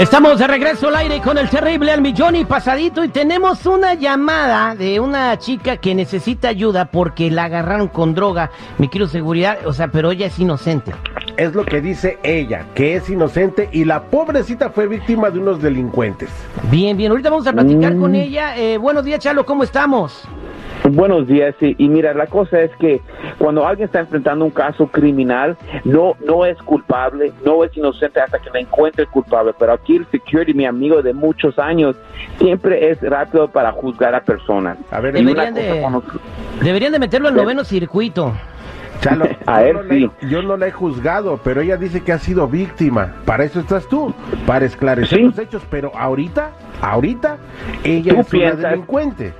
Estamos de regreso al aire con el terrible al millón y pasadito y tenemos una llamada de una chica que necesita ayuda porque la agarraron con droga. Me quiero seguridad, o sea, pero ella es inocente. Es lo que dice ella, que es inocente y la pobrecita fue víctima de unos delincuentes. Bien, bien, ahorita vamos a platicar con ella. Eh, buenos días, Chalo, ¿cómo estamos? Buenos días, sí. y mira, la cosa es que cuando alguien está enfrentando un caso criminal, no, no es culpable, no es inocente hasta que le encuentre culpable, pero aquí el security, mi amigo de muchos años, siempre es rápido para juzgar a personas. A ver, deberían, de, deberían de meterlo al noveno circuito. Chalo, a él sí. yo no la he juzgado, pero ella dice que ha sido víctima. Para eso estás tú, para esclarecer los hechos. Pero ahorita, ahorita, ella es una delincuente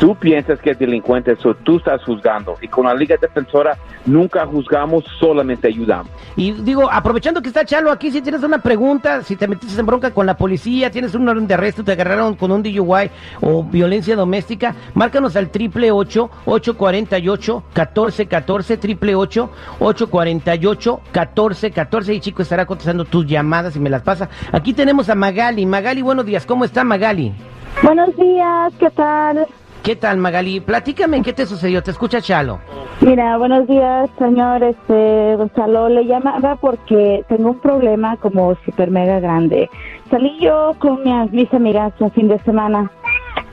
tú piensas que es delincuente, eso tú estás juzgando. Y con la Liga Defensora nunca juzgamos, solamente ayudamos. Y digo, aprovechando que está Chalo aquí, si tienes una pregunta, si te metiste en bronca con la policía, tienes un orden de arresto, te agarraron con un DUI o violencia doméstica, márcanos al triple ocho ocho cuarenta y ocho catorce catorce triple ocho ocho cuarenta y ocho catorce catorce y chico estará contestando tus llamadas y me las pasa. Aquí tenemos a Magali. Magali, buenos días. ¿Cómo está Magali? Buenos días, ¿qué tal? ¿Qué tal, Magali? Platícame, ¿qué te sucedió? Te escucha Chalo. Mira, buenos días, señor este, Gonzalo. Le llamaba porque tengo un problema como super mega grande. Salí yo con mis, mis amigas un fin de semana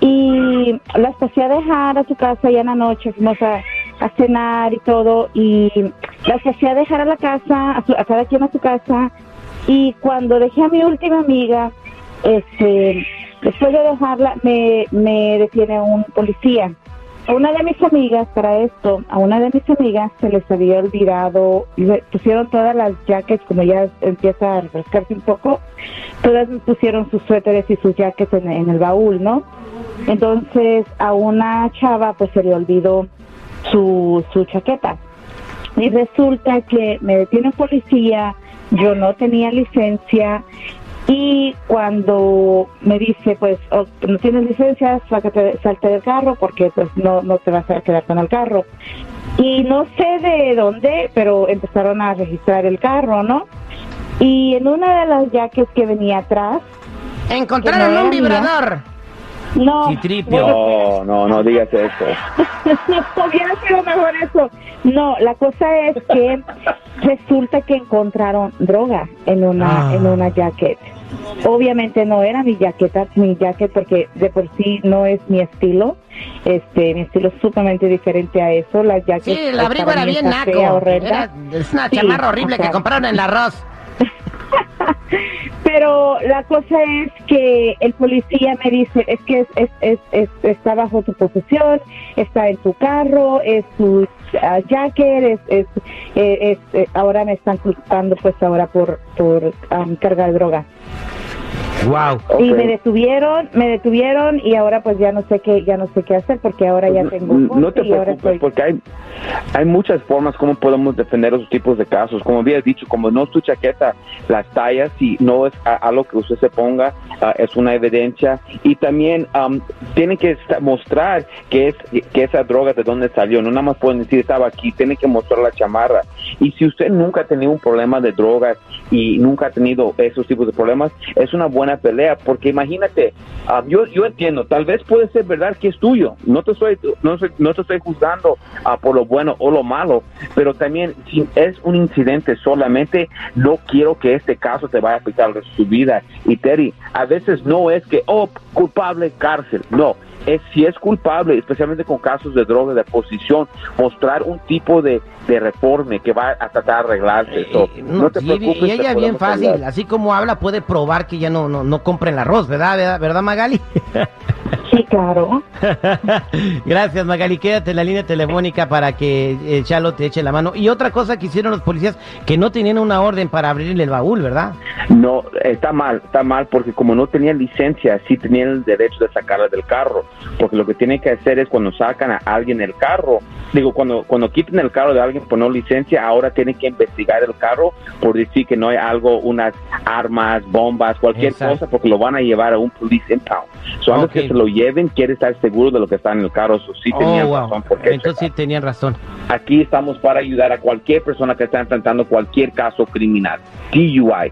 y las pasé a dejar a su casa ya en la noche. Fuimos a, cenar y todo y las pasé a dejar a la casa, a, a cada quien a su casa. Y cuando dejé a mi última amiga, este Después de dejarla, me, me detiene un policía. A una de mis amigas, para esto, a una de mis amigas se les había olvidado, pusieron todas las jackets, como ya empieza a refrescarse un poco, todas pusieron sus suéteres y sus jackets en, en el baúl, ¿no? Entonces a una chava pues se le olvidó su, su chaqueta. Y resulta que me detiene un policía, yo no tenía licencia y cuando me dice, pues, oh, no tienes licencia, salte del carro porque pues no, no te vas a quedar con el carro. Y no sé de dónde, pero empezaron a registrar el carro, ¿no? Y en una de las jaques que venía atrás... Encontraron un vibrador. No, no, no, no digas eso. no hubiera sido mejor eso. No, la cosa es que resulta que encontraron droga en una, en ah. una jacket. Obviamente no era mi jaqueta, mi jacket porque de por sí no es mi estilo. Este, mi estilo es sumamente diferente a eso. La jacket sí, el abrigo era bien naco. es una chamarra horrible que compraron en la arroz. Pero la cosa es que el policía me dice, es que es, es, es, está bajo tu posesión, está en tu carro, es tu uh, jacket, es, es, eh, eh, ahora me están culpando pues ahora por, por um, cargar droga. Wow. Y me detuvieron, me detuvieron y ahora pues ya no sé qué, ya no sé qué hacer porque ahora ya tengo no, te preocupes porque hay hay muchas formas como podemos defender esos tipos de casos. Como había dicho, como no es tu chaqueta, las tallas y no es algo que usted se ponga ah, es una evidencia y también um, tienen que mostrar que es que esa droga de dónde salió. No nada más pueden decir estaba aquí, tienen que mostrar la chamarra. Y si usted nunca ha tenido un problema de drogas y nunca ha tenido esos tipos de problemas, es una buena pelea, porque imagínate, ah, yo, yo entiendo, tal vez puede ser verdad que es tuyo, no te estoy, no, no te estoy juzgando uh, por lo bueno o lo malo, pero también si es un incidente solamente, no quiero que este caso te vaya a afectar su vida. Y Terry, a veces no es que, oh, culpable, cárcel, no es si es culpable, especialmente con casos de droga de posición, mostrar un tipo de, de reforme que va a tratar de arreglarse. Eh, no, te preocupes. Y ella bien fácil, así como habla, puede probar que ya no, no, no compren el arroz, ¿verdad? ¿Verdad, ¿verdad Magali? Sí, claro. Gracias, Magali. Quédate en la línea telefónica para que eh, Chalo te eche la mano. Y otra cosa que hicieron los policías, que no tenían una orden para abrirle el baúl, ¿verdad? No, está mal, está mal, porque como no tenían licencia, sí tenían el derecho de sacarla del carro. Porque lo que tienen que hacer es cuando sacan a alguien del carro, digo, cuando, cuando quiten el carro de alguien por no licencia, ahora tienen que investigar el carro por decir que no hay algo, unas armas, bombas, cualquier cosa, porque lo van a llevar a un police impound. So, que se lo lleven, quiere estar seguro de lo que está en el carro. sí tenían oh, razón. Entonces sí tenían razón. Aquí estamos para ayudar a cualquier persona que está enfrentando cualquier caso criminal. DUI,